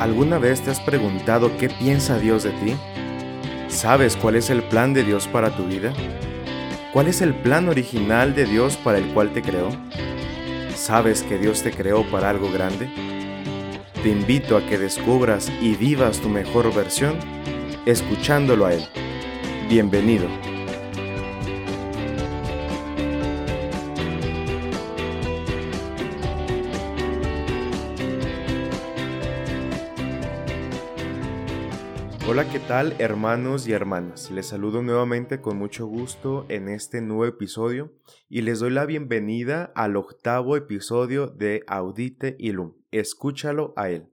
¿Alguna vez te has preguntado qué piensa Dios de ti? ¿Sabes cuál es el plan de Dios para tu vida? ¿Cuál es el plan original de Dios para el cual te creó? ¿Sabes que Dios te creó para algo grande? Te invito a que descubras y vivas tu mejor versión escuchándolo a Él. Bienvenido. Tal hermanos y hermanas? Les saludo nuevamente con mucho gusto en este nuevo episodio y les doy la bienvenida al octavo episodio de Audite Ilum. Escúchalo a él.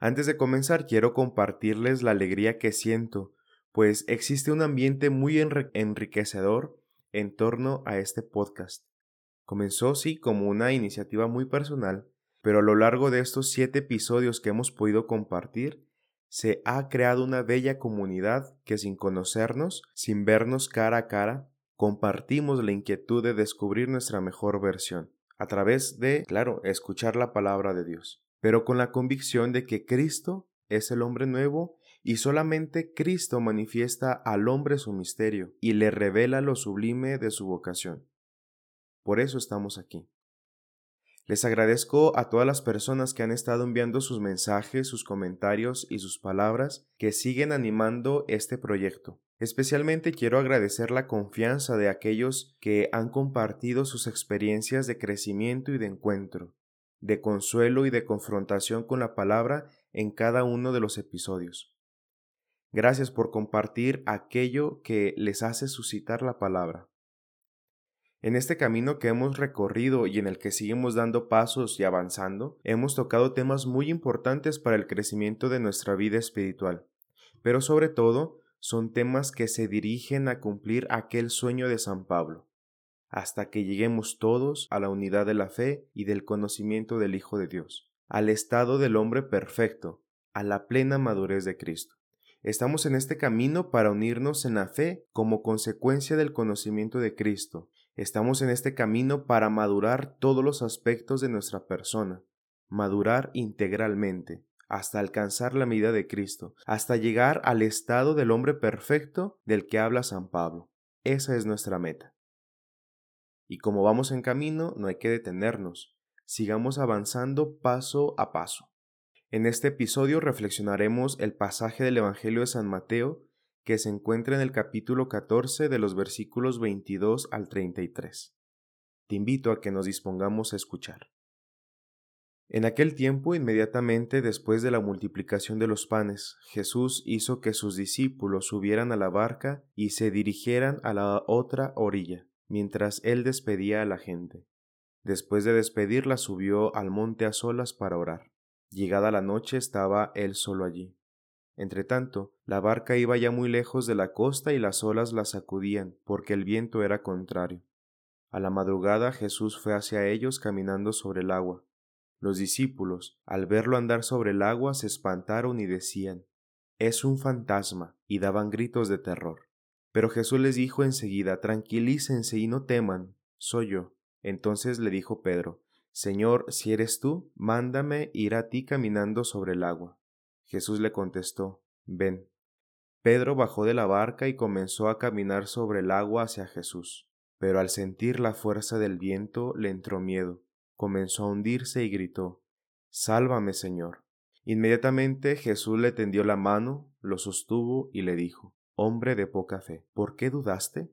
Antes de comenzar quiero compartirles la alegría que siento, pues existe un ambiente muy enriquecedor en torno a este podcast. Comenzó sí como una iniciativa muy personal, pero a lo largo de estos siete episodios que hemos podido compartir, se ha creado una bella comunidad que sin conocernos, sin vernos cara a cara, compartimos la inquietud de descubrir nuestra mejor versión, a través de, claro, escuchar la palabra de Dios, pero con la convicción de que Cristo es el hombre nuevo y solamente Cristo manifiesta al hombre su misterio y le revela lo sublime de su vocación. Por eso estamos aquí. Les agradezco a todas las personas que han estado enviando sus mensajes, sus comentarios y sus palabras que siguen animando este proyecto. Especialmente quiero agradecer la confianza de aquellos que han compartido sus experiencias de crecimiento y de encuentro, de consuelo y de confrontación con la palabra en cada uno de los episodios. Gracias por compartir aquello que les hace suscitar la palabra. En este camino que hemos recorrido y en el que seguimos dando pasos y avanzando, hemos tocado temas muy importantes para el crecimiento de nuestra vida espiritual, pero sobre todo son temas que se dirigen a cumplir aquel sueño de San Pablo, hasta que lleguemos todos a la unidad de la fe y del conocimiento del Hijo de Dios, al estado del hombre perfecto, a la plena madurez de Cristo. Estamos en este camino para unirnos en la fe como consecuencia del conocimiento de Cristo Estamos en este camino para madurar todos los aspectos de nuestra persona, madurar integralmente, hasta alcanzar la medida de Cristo, hasta llegar al estado del hombre perfecto del que habla San Pablo. Esa es nuestra meta. Y como vamos en camino, no hay que detenernos, sigamos avanzando paso a paso. En este episodio reflexionaremos el pasaje del Evangelio de San Mateo que se encuentra en el capítulo 14 de los versículos 22 al 33. Te invito a que nos dispongamos a escuchar. En aquel tiempo, inmediatamente después de la multiplicación de los panes, Jesús hizo que sus discípulos subieran a la barca y se dirigieran a la otra orilla, mientras él despedía a la gente. Después de despedirla subió al monte a solas para orar. Llegada la noche estaba él solo allí. Entretanto, la barca iba ya muy lejos de la costa y las olas la sacudían, porque el viento era contrario. A la madrugada Jesús fue hacia ellos caminando sobre el agua. Los discípulos, al verlo andar sobre el agua, se espantaron y decían, Es un fantasma, y daban gritos de terror. Pero Jesús les dijo enseguida, Tranquilícense y no teman, soy yo. Entonces le dijo Pedro, Señor, si eres tú, mándame ir a ti caminando sobre el agua. Jesús le contestó, Ven. Pedro bajó de la barca y comenzó a caminar sobre el agua hacia Jesús, pero al sentir la fuerza del viento le entró miedo, comenzó a hundirse y gritó, Sálvame, Señor. Inmediatamente Jesús le tendió la mano, lo sostuvo y le dijo, Hombre de poca fe, ¿por qué dudaste?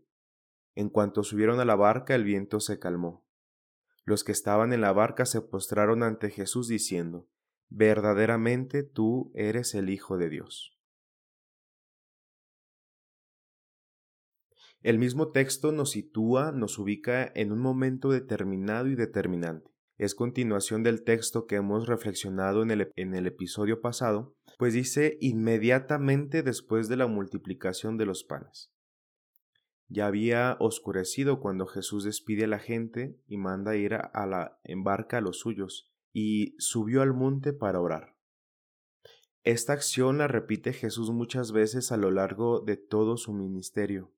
En cuanto subieron a la barca el viento se calmó. Los que estaban en la barca se postraron ante Jesús diciendo, verdaderamente tú eres el Hijo de Dios. El mismo texto nos sitúa, nos ubica en un momento determinado y determinante. Es continuación del texto que hemos reflexionado en el, episodio pasado, pues dice inmediatamente después de la multiplicación de los panes. Ya había oscurecido cuando Jesús despide a la gente y manda ir a la embarca a los suyos, y subió al monte para orar. Esta acción la repite Jesús muchas veces a lo largo de todo su ministerio,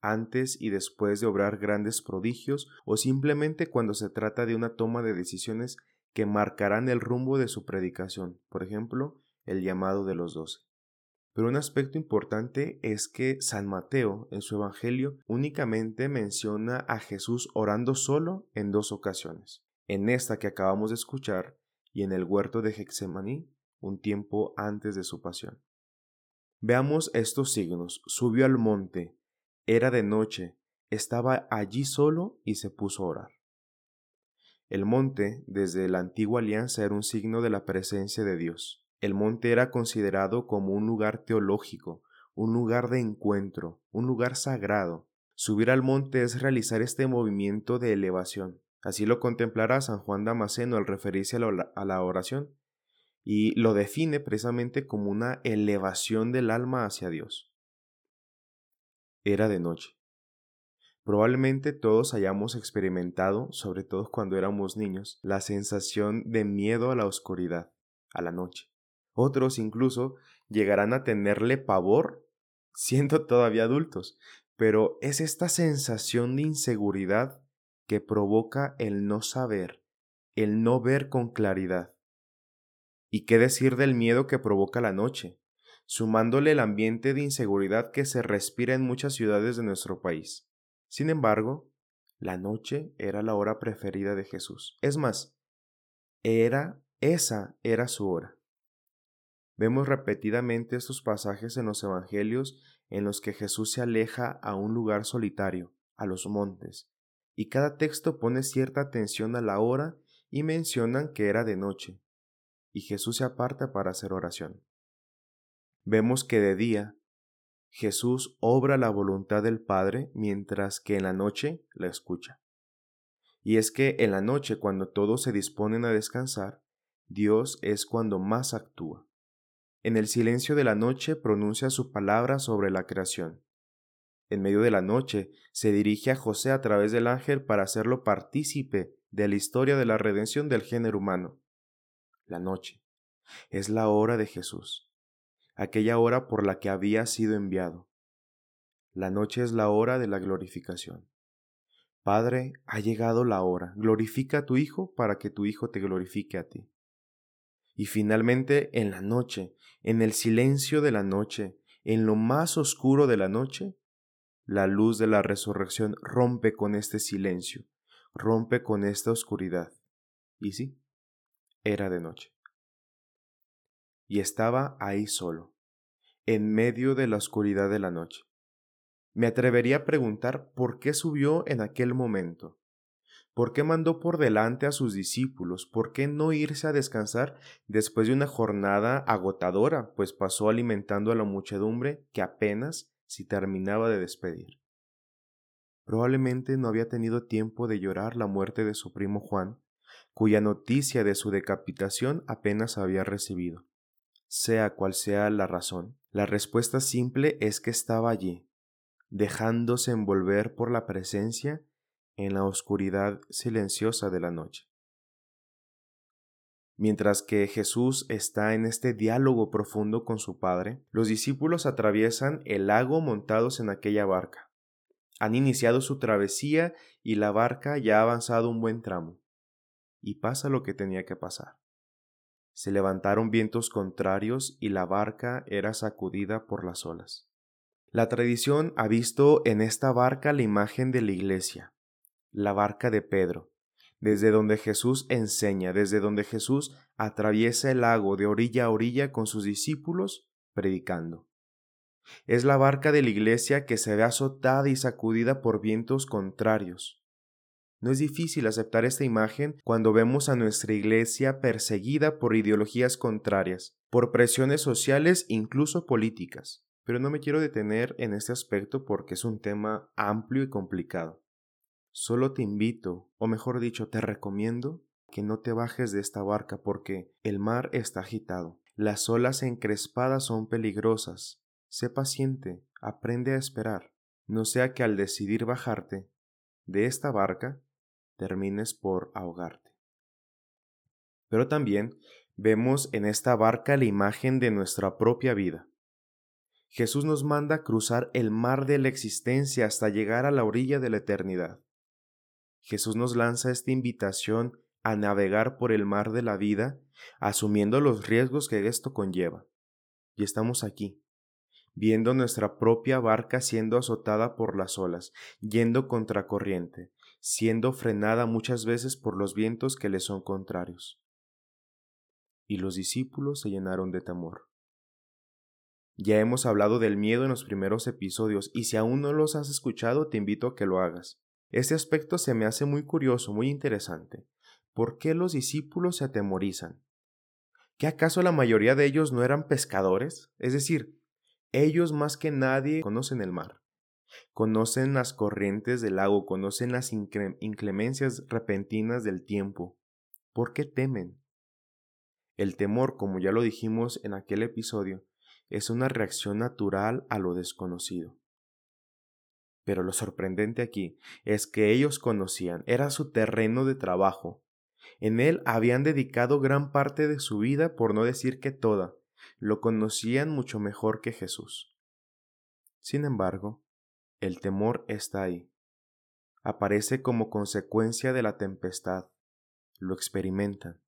antes y después de obrar grandes prodigios o simplemente cuando se trata de una toma de decisiones que marcarán el rumbo de su predicación, por ejemplo, el llamado de los doce. Pero un aspecto importante es que San Mateo en su Evangelio únicamente menciona a Jesús orando solo en dos ocasiones, en esta que acabamos de escuchar y en el huerto de Hexemaní, un tiempo antes de su pasión. Veamos estos signos. Subió al monte, era de noche, estaba allí solo y se puso a orar. El monte, desde la antigua alianza, era un signo de la presencia de Dios. El monte era considerado como un lugar teológico, un lugar de encuentro, un lugar sagrado. Subir al monte es realizar este movimiento de elevación. Así lo contemplará San Juan Damasceno al referirse a la oración, y lo define precisamente como una elevación del alma hacia Dios. Era de noche. Probablemente todos hayamos experimentado, sobre todo cuando éramos niños, la sensación de miedo a la oscuridad, a la noche. Otros incluso llegarán a tenerle pavor siendo todavía adultos, pero es esta sensación de inseguridad que provoca el no saber, el no ver con claridad. ¿Y qué decir del miedo que provoca la noche, sumándole el ambiente de inseguridad que se respira en muchas ciudades de nuestro país? Sin embargo, la noche era la hora preferida de Jesús. Es más, era, esa era su hora. Vemos repetidamente estos pasajes en los Evangelios en los que Jesús se aleja a un lugar solitario, a los montes, y cada texto pone cierta atención a la hora y mencionan que era de noche, y Jesús se aparta para hacer oración. Vemos que de día Jesús obra la voluntad del Padre mientras que en la noche la escucha. Y es que en la noche cuando todos se disponen a descansar, Dios es cuando más actúa. En el silencio de la noche pronuncia su palabra sobre la creación. En medio de la noche se dirige a José a través del ángel para hacerlo partícipe de la historia de la redención del género humano. La noche es la hora de Jesús, aquella hora por la que había sido enviado. La noche es la hora de la glorificación. Padre, ha llegado la hora, glorifica a tu Hijo para que tu Hijo te glorifique a ti. Y finalmente, en la noche, en el silencio de la noche, en lo más oscuro de la noche, la luz de la resurrección rompe con este silencio, rompe con esta oscuridad. Y sí, era de noche. Y estaba ahí solo, en medio de la oscuridad de la noche. Me atrevería a preguntar por qué subió en aquel momento, ¿Por qué mandó por delante a sus discípulos? ¿Por qué no irse a descansar después de una jornada agotadora, pues pasó alimentando a la muchedumbre que apenas si terminaba de despedir? Probablemente no había tenido tiempo de llorar la muerte de su primo Juan, cuya noticia de su decapitación apenas había recibido. Sea cual sea la razón, la respuesta simple es que estaba allí, dejándose envolver por la presencia en la oscuridad silenciosa de la noche. Mientras que Jesús está en este diálogo profundo con su Padre, los discípulos atraviesan el lago montados en aquella barca. Han iniciado su travesía y la barca ya ha avanzado un buen tramo. Y pasa lo que tenía que pasar. Se levantaron vientos contrarios y la barca era sacudida por las olas. La tradición ha visto en esta barca la imagen de la iglesia, la barca de Pedro, desde donde Jesús enseña, desde donde Jesús atraviesa el lago de orilla a orilla con sus discípulos, predicando. Es la barca de la iglesia que se ve azotada y sacudida por vientos contrarios. No es difícil aceptar esta imagen cuando vemos a nuestra iglesia perseguida por ideologías contrarias, por presiones sociales, incluso políticas. Pero no me quiero detener en este aspecto porque es un tema amplio y complicado. Solo te invito, o mejor dicho, te recomiendo que no te bajes de esta barca porque el mar está agitado. Las olas encrespadas son peligrosas. Sé paciente, aprende a esperar. No sea que al decidir bajarte de esta barca termines por ahogarte. Pero también vemos en esta barca la imagen de nuestra propia vida. Jesús nos manda cruzar el mar de la existencia hasta llegar a la orilla de la eternidad. Jesús nos lanza esta invitación a navegar por el mar de la vida, asumiendo los riesgos que esto conlleva. Y estamos aquí, viendo nuestra propia barca siendo azotada por las olas, yendo contracorriente, siendo frenada muchas veces por los vientos que le son contrarios. Y los discípulos se llenaron de temor. Ya hemos hablado del miedo en los primeros episodios y si aún no los has escuchado te invito a que lo hagas. Este aspecto se me hace muy curioso, muy interesante. ¿Por qué los discípulos se atemorizan? ¿Que acaso la mayoría de ellos no eran pescadores? Es decir, ellos más que nadie conocen el mar, conocen las corrientes del lago, conocen las inclemencias repentinas del tiempo. ¿Por qué temen? El temor, como ya lo dijimos en aquel episodio, es una reacción natural a lo desconocido. Pero lo sorprendente aquí es que ellos conocían, era su terreno de trabajo. En él habían dedicado gran parte de su vida, por no decir que toda, lo conocían mucho mejor que Jesús. Sin embargo, el temor está ahí. Aparece como consecuencia de la tempestad. Lo experimentan.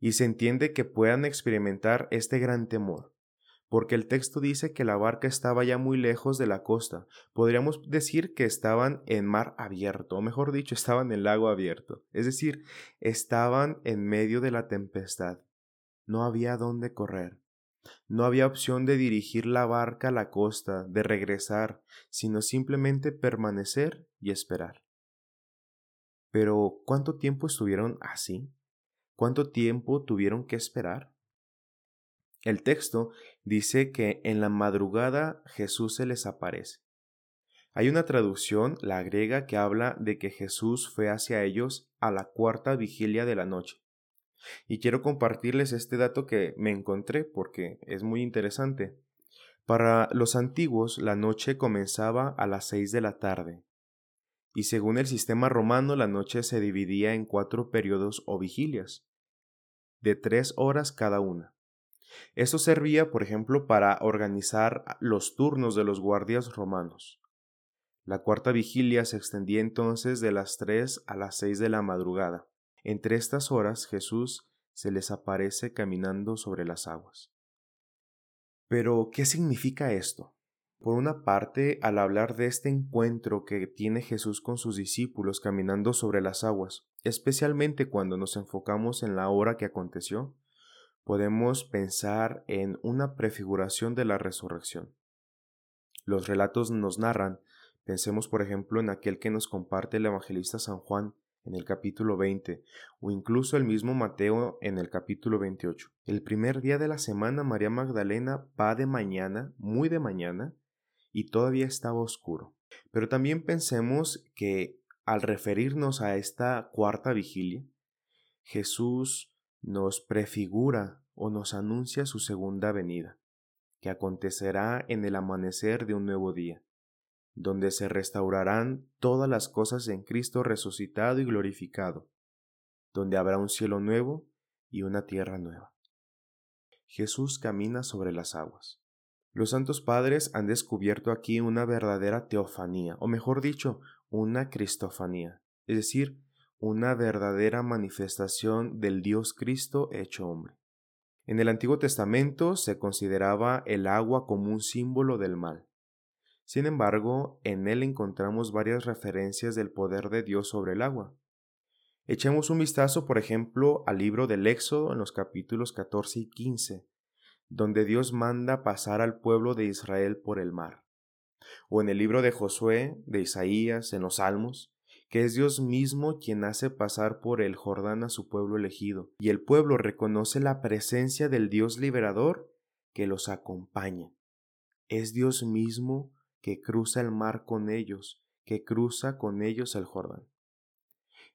Y se entiende que puedan experimentar este gran temor, porque el texto dice que la barca estaba ya muy lejos de la costa. Podríamos decir que estaban en mar abierto, o mejor dicho, estaban en lago abierto. Es decir, estaban en medio de la tempestad. No había dónde correr. No había opción de dirigir la barca a la costa, de regresar, sino simplemente permanecer y esperar. Pero, ¿cuánto tiempo estuvieron así? ¿Cuánto tiempo tuvieron que esperar? El texto dice que en la madrugada Jesús se les aparece. Hay una traducción, la griega, que habla de que Jesús fue hacia ellos a la cuarta vigilia de la noche. Y quiero compartirles este dato que me encontré porque es muy interesante. Para los antiguos la noche comenzaba a las seis de la tarde, y según el sistema romano la noche se dividía en cuatro periodos o vigilias, de tres horas cada una. Esto servía, por ejemplo, para organizar los turnos de los guardias romanos. La cuarta vigilia se extendía entonces de las tres a las seis de la madrugada. Entre estas horas Jesús se les aparece caminando sobre las aguas. Pero, ¿qué significa esto? Por una parte, al hablar de este encuentro que tiene Jesús con sus discípulos caminando sobre las aguas, especialmente cuando nos enfocamos en la hora que aconteció, podemos pensar en una prefiguración de la resurrección. Los relatos nos narran, pensemos por ejemplo en aquel que nos comparte el evangelista San Juan en el capítulo 20 o incluso el mismo Mateo en el capítulo 28. El primer día de la semana María Magdalena va de mañana, muy de mañana, y todavía estaba oscuro. Pero también pensemos que al referirnos a esta cuarta vigilia, Jesús nos prefigura o nos anuncia su segunda venida, que acontecerá en el amanecer de un nuevo día, donde se restaurarán todas las cosas en Cristo resucitado y glorificado, donde habrá un cielo nuevo y una tierra nueva. Jesús camina sobre las aguas. Los santos padres han descubierto aquí una verdadera teofanía, o mejor dicho, una cristofanía, es decir, una verdadera manifestación del Dios Cristo hecho hombre. En el Antiguo Testamento se consideraba el agua como un símbolo del mal. Sin embargo, en él encontramos varias referencias del poder de Dios sobre el agua. Echemos un vistazo, por ejemplo, al libro del Éxodo en los capítulos 14 y 15, donde Dios manda pasar al pueblo de Israel por el mar. O en el libro de Josué, de Isaías, en los Salmos, que es Dios mismo quien hace pasar por el Jordán a su pueblo elegido, y el pueblo reconoce la presencia del Dios liberador que los acompaña. Es Dios mismo que cruza el mar con ellos, que cruza con ellos el Jordán.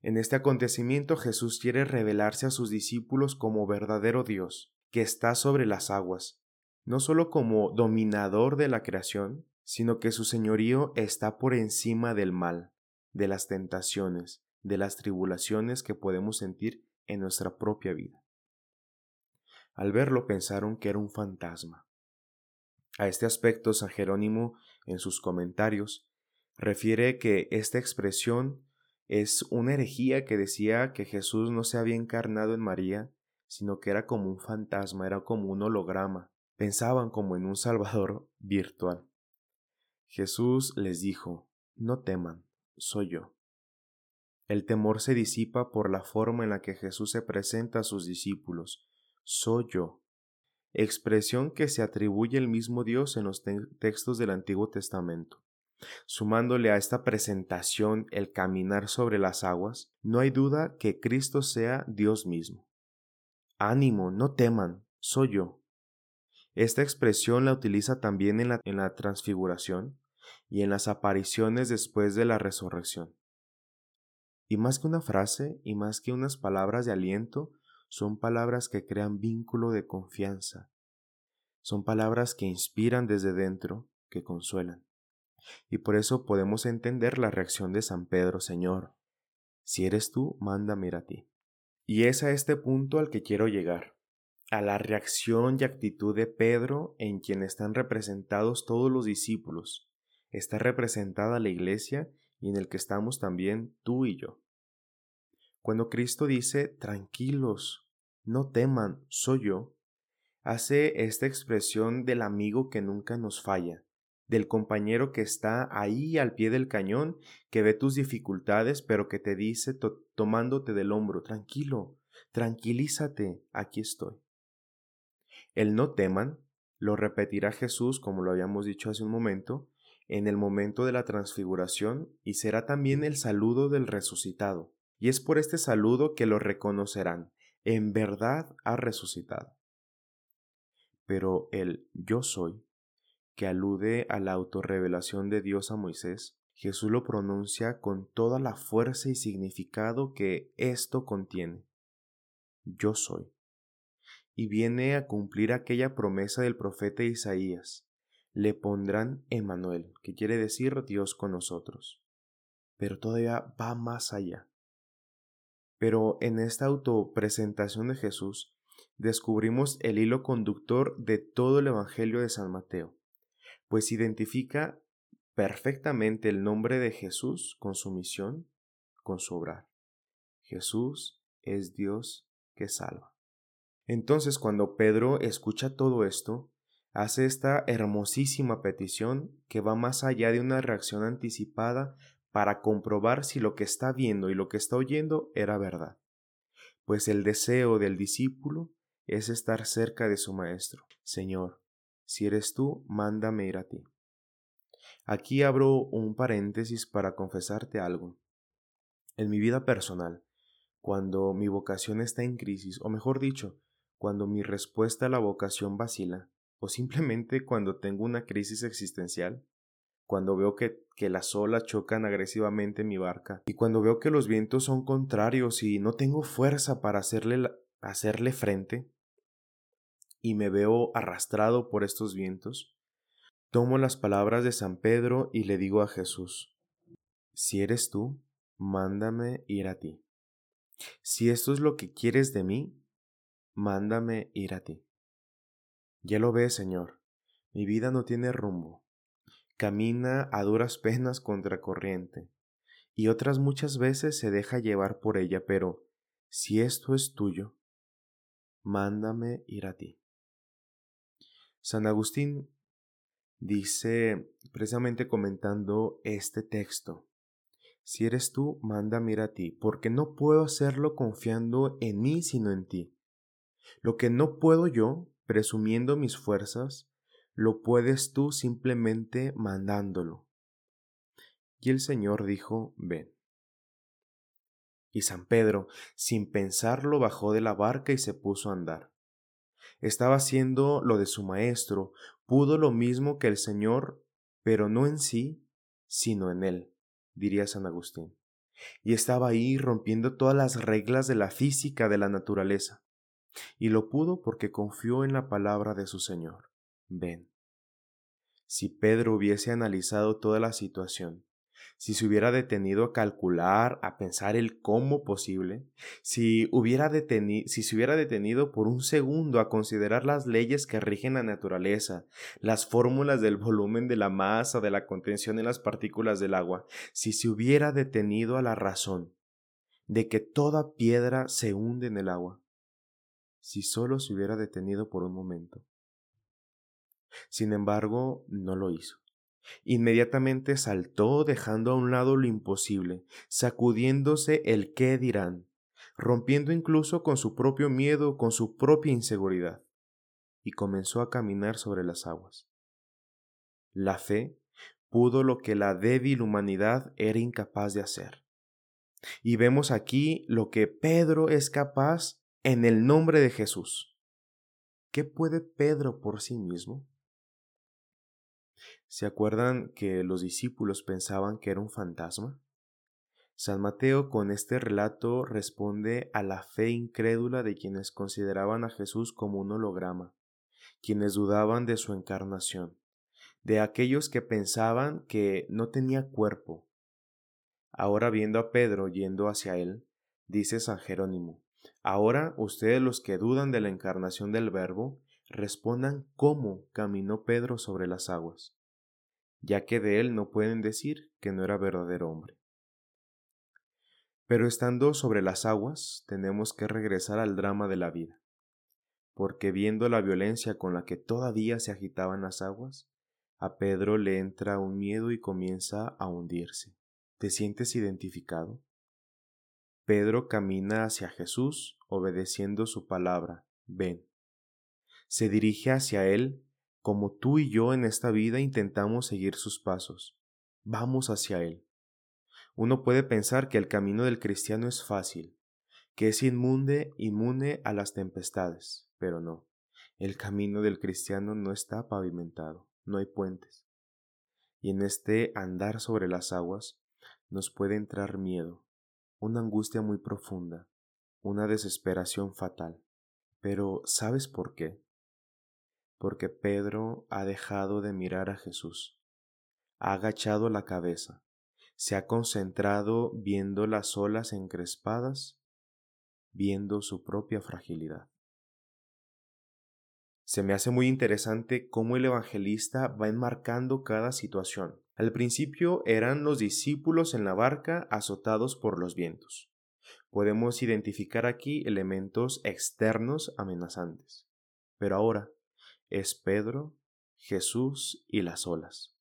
En este acontecimiento Jesús quiere revelarse a sus discípulos como verdadero Dios, que está sobre las aguas, no solo como dominador de la creación, sino que su señorío está por encima del mal, de las tentaciones, de las tribulaciones que podemos sentir en nuestra propia vida. Al verlo pensaron que era un fantasma. A este aspecto San Jerónimo, en sus comentarios, refiere que esta expresión es una herejía que decía que Jesús no se había encarnado en María, sino que era como un fantasma, era como un holograma. Pensaban como en un Salvador virtual. Jesús les dijo, no teman, soy yo. El temor se disipa por la forma en la que Jesús se presenta a sus discípulos, soy yo. Expresión que se atribuye el mismo Dios en los textos del Antiguo Testamento. Sumándole a esta presentación el caminar sobre las aguas, no hay duda que Cristo sea Dios mismo. Ánimo, no teman, soy yo. Esta expresión la utiliza también en la, en la transfiguración y en las apariciones después de la resurrección. Y más que una frase y más que unas palabras de aliento, son palabras que crean vínculo de confianza. Son palabras que inspiran desde dentro, que consuelan. Y por eso podemos entender la reacción de San Pedro, Señor. Si eres tú, mándame a ti. Y es a este punto al que quiero llegar, a la reacción y actitud de Pedro en quien están representados todos los discípulos. Está representada la iglesia y en el que estamos también tú y yo. Cuando Cristo dice, tranquilos, no teman, soy yo, hace esta expresión del amigo que nunca nos falla, del compañero que está ahí al pie del cañón, que ve tus dificultades, pero que te dice tomándote del hombro, tranquilo, tranquilízate, aquí estoy. El no teman lo repetirá Jesús, como lo habíamos dicho hace un momento, en el momento de la transfiguración y será también el saludo del resucitado. Y es por este saludo que lo reconocerán. En verdad ha resucitado. Pero el yo soy que alude a la autorrevelación de Dios a Moisés, Jesús lo pronuncia con toda la fuerza y significado que esto contiene. Yo soy. Y viene a cumplir aquella promesa del profeta Isaías. Le pondrán Emmanuel, que quiere decir Dios con nosotros. Pero todavía va más allá. Pero en esta autopresentación de Jesús descubrimos el hilo conductor de todo el Evangelio de San Mateo pues identifica perfectamente el nombre de Jesús con su misión, con su obrar. Jesús es Dios que salva. Entonces cuando Pedro escucha todo esto, hace esta hermosísima petición que va más allá de una reacción anticipada para comprobar si lo que está viendo y lo que está oyendo era verdad. Pues el deseo del discípulo es estar cerca de su Maestro. Señor, si eres tú, mándame ir a ti. Aquí abro un paréntesis para confesarte algo. En mi vida personal, cuando mi vocación está en crisis, o mejor dicho, cuando mi respuesta a la vocación vacila, o simplemente cuando tengo una crisis existencial, cuando veo que, las olas chocan agresivamente en mi barca, y cuando veo que los vientos son contrarios y no tengo fuerza para hacerle, hacerle frente, y me veo arrastrado por estos vientos, tomo las palabras de San Pedro y le digo a Jesús, si eres tú, mándame ir a ti. Si esto es lo que quieres de mí, mándame ir a ti. Ya lo ves, Señor, mi vida no tiene rumbo. Camina a duras penas contra corriente, y otras muchas veces se deja llevar por ella, pero si esto es tuyo, mándame ir a ti. San Agustín dice, precisamente comentando este texto, si eres tú, manda mira a ti, porque no puedo hacerlo confiando en mí, sino en ti. Lo que no puedo yo, presumiendo mis fuerzas, lo puedes tú simplemente mandándolo. Y el Señor dijo, ven. Y San Pedro, sin pensarlo, bajó de la barca y se puso a andar estaba haciendo lo de su maestro, pudo lo mismo que el Señor, pero no en sí, sino en él, diría San Agustín. Y estaba ahí rompiendo todas las reglas de la física de la naturaleza. Y lo pudo porque confió en la palabra de su Señor. Ven. Si Pedro hubiese analizado toda la situación, si se hubiera detenido a calcular, a pensar el cómo posible, si, hubiera si se hubiera detenido por un segundo a considerar las leyes que rigen la naturaleza, las fórmulas del volumen de la masa, de la contención en las partículas del agua, si se hubiera detenido a la razón de que toda piedra se hunde en el agua, si solo se hubiera detenido por un momento. Sin embargo, no lo hizo. Inmediatamente saltó dejando a un lado lo imposible, sacudiéndose el qué dirán, rompiendo incluso con su propio miedo, con su propia inseguridad, y comenzó a caminar sobre las aguas. La fe pudo lo que la débil humanidad era incapaz de hacer. Y vemos aquí lo que Pedro es capaz en el nombre de Jesús. ¿Qué puede Pedro por sí mismo? ¿Se acuerdan que los discípulos pensaban que era un fantasma? San Mateo con este relato responde a la fe incrédula de quienes consideraban a Jesús como un holograma, quienes dudaban de su encarnación, de aquellos que pensaban que no tenía cuerpo. Ahora viendo a Pedro yendo hacia él, dice San Jerónimo, ahora ustedes los que dudan de la encarnación del Verbo, respondan cómo caminó Pedro sobre las aguas ya que de él no pueden decir que no era verdadero hombre. Pero estando sobre las aguas, tenemos que regresar al drama de la vida, porque viendo la violencia con la que todavía se agitaban las aguas, a Pedro le entra un miedo y comienza a hundirse. ¿Te sientes identificado? Pedro camina hacia Jesús obedeciendo su palabra, ven. Se dirige hacia él como tú y yo en esta vida intentamos seguir sus pasos. Vamos hacia Él. Uno puede pensar que el camino del cristiano es fácil, que es inmune, inmune a las tempestades, pero no. El camino del cristiano no está pavimentado, no hay puentes. Y en este andar sobre las aguas nos puede entrar miedo, una angustia muy profunda, una desesperación fatal. Pero ¿sabes por qué? porque Pedro ha dejado de mirar a Jesús, ha agachado la cabeza, se ha concentrado viendo las olas encrespadas, viendo su propia fragilidad. Se me hace muy interesante cómo el evangelista va enmarcando cada situación. Al principio eran los discípulos en la barca azotados por los vientos. Podemos identificar aquí elementos externos amenazantes. Pero ahora, es Pedro, Jesús y las olas.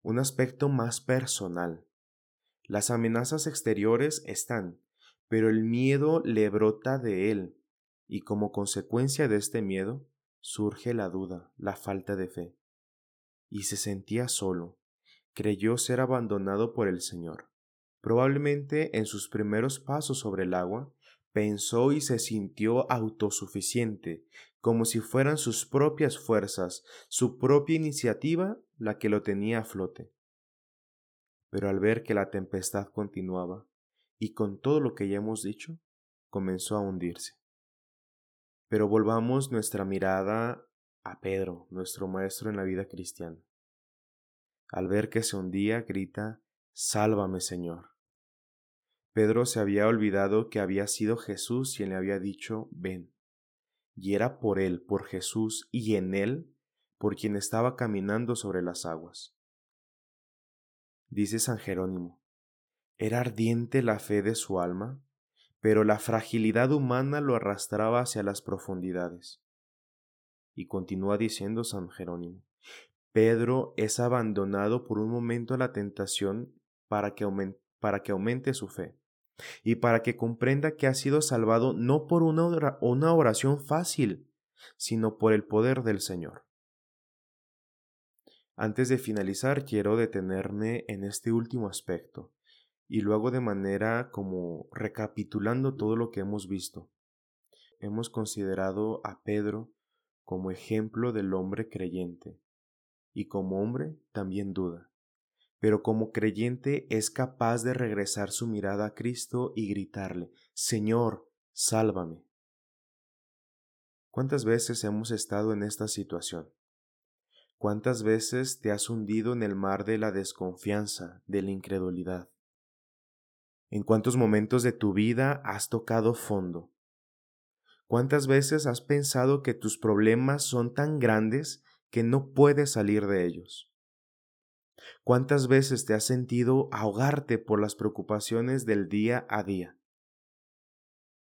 Un aspecto más personal. Las amenazas exteriores están, pero el miedo le brota de él, y como consecuencia de este miedo surge la duda, la falta de fe. Y se sentía solo, creyó ser abandonado por el Señor. Probablemente en sus primeros pasos sobre el agua pensó y se sintió autosuficiente, como si fueran sus propias fuerzas, su propia iniciativa la que lo tenía a flote. Pero al ver que la tempestad continuaba, y con todo lo que ya hemos dicho, comenzó a hundirse. Pero volvamos nuestra mirada a Pedro, nuestro maestro en la vida cristiana. Al ver que se hundía, grita, Sálvame, Señor. Pedro se había olvidado que había sido Jesús quien le había dicho, ven. Y era por él, por Jesús y en él, por quien estaba caminando sobre las aguas. Dice San Jerónimo, era ardiente la fe de su alma, pero la fragilidad humana lo arrastraba hacia las profundidades. Y continúa diciendo San Jerónimo, Pedro es abandonado por un momento a la tentación para que, aumente su fe y para que comprenda que ha sido salvado no por una, oración fácil, sino por el poder del Señor. Antes de finalizar, quiero detenerme en este último aspecto, y luego de manera como recapitulando todo lo que hemos visto. Hemos considerado a Pedro como ejemplo del hombre creyente, y como hombre también duda pero como creyente es capaz de regresar su mirada a Cristo y gritarle, Señor, sálvame. ¿Cuántas veces hemos estado en esta situación? ¿Cuántas veces te has hundido en el mar de la desconfianza, de la incredulidad? ¿En cuántos momentos de tu vida has tocado fondo? ¿Cuántas veces has pensado que tus problemas son tan grandes que no puedes salir de ellos? ¿Cuántas veces te has sentido ahogarte por las preocupaciones del día a día?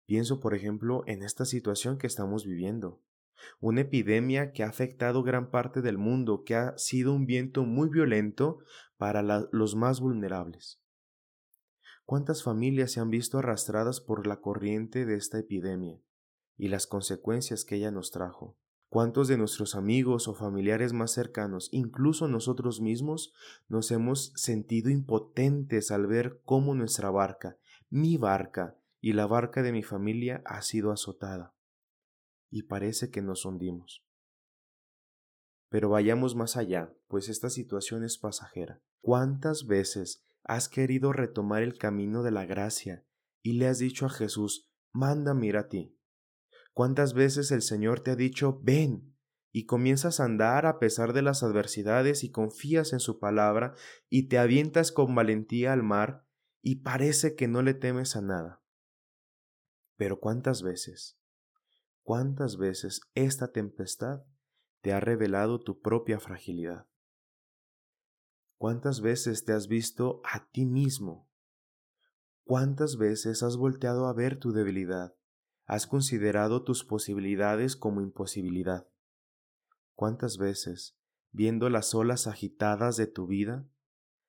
Pienso, por ejemplo, en esta situación que estamos viviendo una epidemia que ha afectado gran parte del mundo, que ha sido un viento muy violento para los más vulnerables. ¿Cuántas familias se han visto arrastradas por la corriente de esta epidemia y las consecuencias que ella nos trajo? ¿Cuántos de nuestros amigos o familiares más cercanos, incluso nosotros mismos, nos hemos sentido impotentes al ver cómo nuestra barca, mi barca y la barca de mi familia ha sido azotada? y parece que nos hundimos. Pero vayamos más allá, pues esta situación es pasajera. ¿Cuántas veces has querido retomar el camino de la gracia y le has dicho a Jesús, manda mira a ti? ¿Cuántas veces el Señor te ha dicho, ven, y comienzas a andar a pesar de las adversidades y confías en su palabra y te avientas con valentía al mar y parece que no le temes a nada? Pero ¿cuántas veces cuántas veces esta tempestad te ha revelado tu propia fragilidad. ¿Cuántas veces te has visto a ti mismo? ¿Cuántas veces has volteado a ver tu debilidad? ¿Has considerado tus posibilidades como imposibilidad? ¿Cuántas veces, viendo las olas agitadas de tu vida,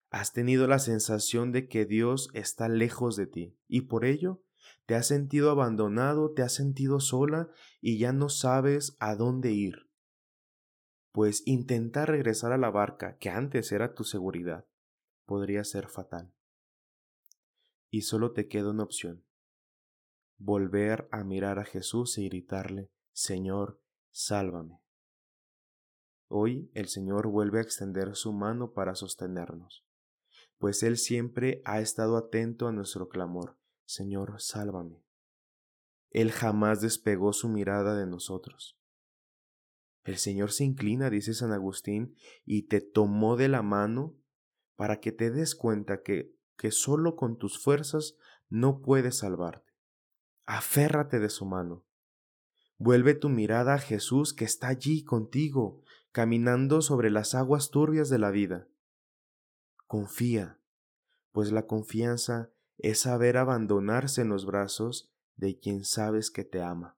has tenido la sensación de que Dios está lejos de ti y por ello te has sentido abandonado, te has sentido sola y ya no sabes a dónde ir. Pues intentar regresar a la barca, que antes era tu seguridad, podría ser fatal. Y solo te queda una opción. Volver a mirar a Jesús y gritarle, Señor, sálvame. Hoy el Señor vuelve a extender su mano para sostenernos, pues Él siempre ha estado atento a nuestro clamor Señor, sálvame. Él jamás despegó su mirada de nosotros. El Señor se inclina, dice San Agustín, y te tomó de la mano para que te des cuenta que, que solo con tus fuerzas no puedes salvarte. Aférrate de su mano. Vuelve tu mirada a Jesús que está allí contigo, caminando sobre las aguas turbias de la vida. Confía, pues la confianza es saber abandonarse en los brazos de quien sabes que te ama.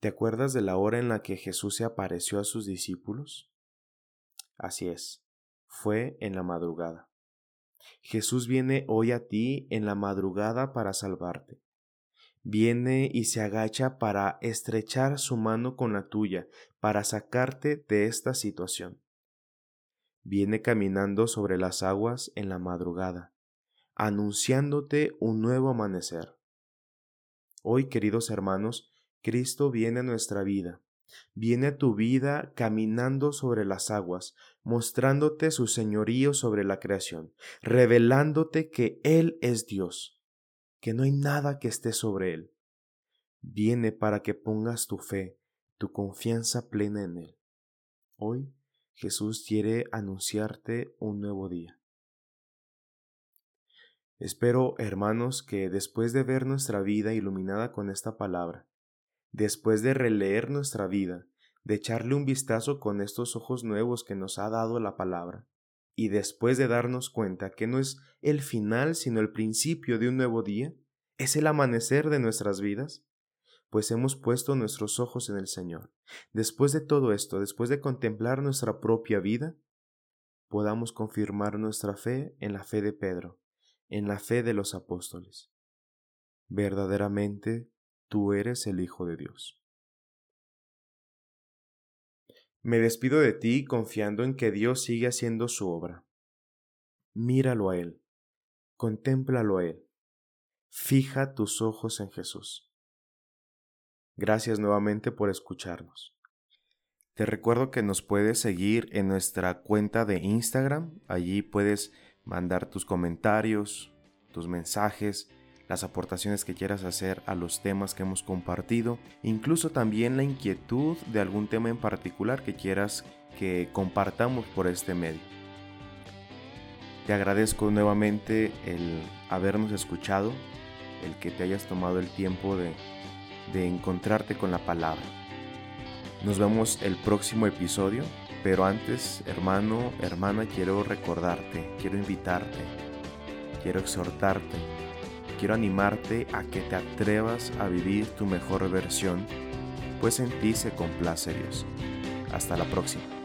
¿Te acuerdas de la hora en la que Jesús se apareció a sus discípulos? Así es, fue en la madrugada. Jesús viene hoy a ti en la madrugada para salvarte. Viene y se agacha para estrechar su mano con la tuya, para sacarte de esta situación viene caminando sobre las aguas en la madrugada, anunciándote un nuevo amanecer. Hoy, queridos hermanos, Cristo viene a nuestra vida, viene tu vida caminando sobre las aguas, mostrándote su señorío sobre la creación, revelándote que Él es Dios, que no hay nada que esté sobre Él. Viene para que pongas tu fe, tu confianza plena en Él. Hoy Jesús quiere anunciarte un nuevo día. Espero, hermanos, que después de ver nuestra vida iluminada con esta palabra, después de releer nuestra vida, de echarle un vistazo con estos ojos nuevos que nos ha dado la palabra, y después de darnos cuenta que no es el final sino el principio de un nuevo día, es el amanecer de nuestras vidas, pues hemos puesto nuestros ojos en el Señor. Después de todo esto, después de contemplar nuestra propia vida, podamos confirmar nuestra fe en la fe de Pedro, en la fe de los apóstoles. Verdaderamente, tú eres el Hijo de Dios. Me despido de ti confiando en que Dios sigue haciendo su obra. Míralo a Él, contémplalo a Él, fija tus ojos en Jesús. Gracias nuevamente por escucharnos. Te recuerdo que nos puedes seguir en nuestra cuenta de Instagram. Allí puedes mandar tus comentarios, tus mensajes, las aportaciones que quieras hacer a los temas que hemos compartido, incluso también la inquietud de algún tema en particular que quieras que compartamos por este medio. Te agradezco nuevamente el habernos escuchado, el que te hayas tomado el tiempo de, de encontrarte con la palabra. Nos vemos el próximo episodio, pero antes, hermano, hermana, quiero recordarte, quiero invitarte, quiero exhortarte quiero animarte a que te atrevas a vivir tu mejor versión, pues en ti se complace Dios. Hasta la próxima.